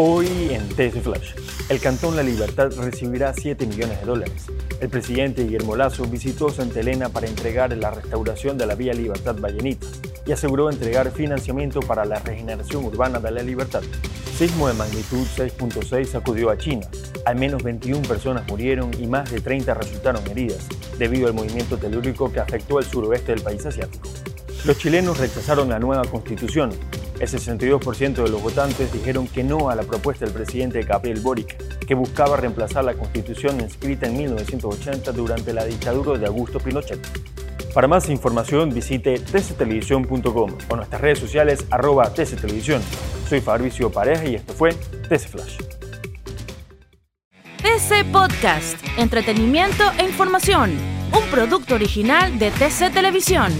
Hoy en TC Flash, el Cantón La Libertad recibirá 7 millones de dólares. El presidente Guillermo Lazo visitó Santa Elena para entregar la restauración de la vía Libertad Vallenita y aseguró entregar financiamiento para la regeneración urbana de La Libertad. Sismo de magnitud 6.6 sacudió a China. Al menos 21 personas murieron y más de 30 resultaron heridas debido al movimiento telúrico que afectó al suroeste del país asiático. Los chilenos rechazaron la nueva constitución el 62% de los votantes dijeron que no a la propuesta del presidente Gabriel Boric, que buscaba reemplazar la constitución inscrita en 1980 durante la dictadura de Augusto Pinochet. Para más información visite tctelevisión.com o nuestras redes sociales arroba tctelevisión. Soy Fabricio Pareja y esto fue TC Flash. TC Podcast, entretenimiento e información, un producto original de TC Televisión.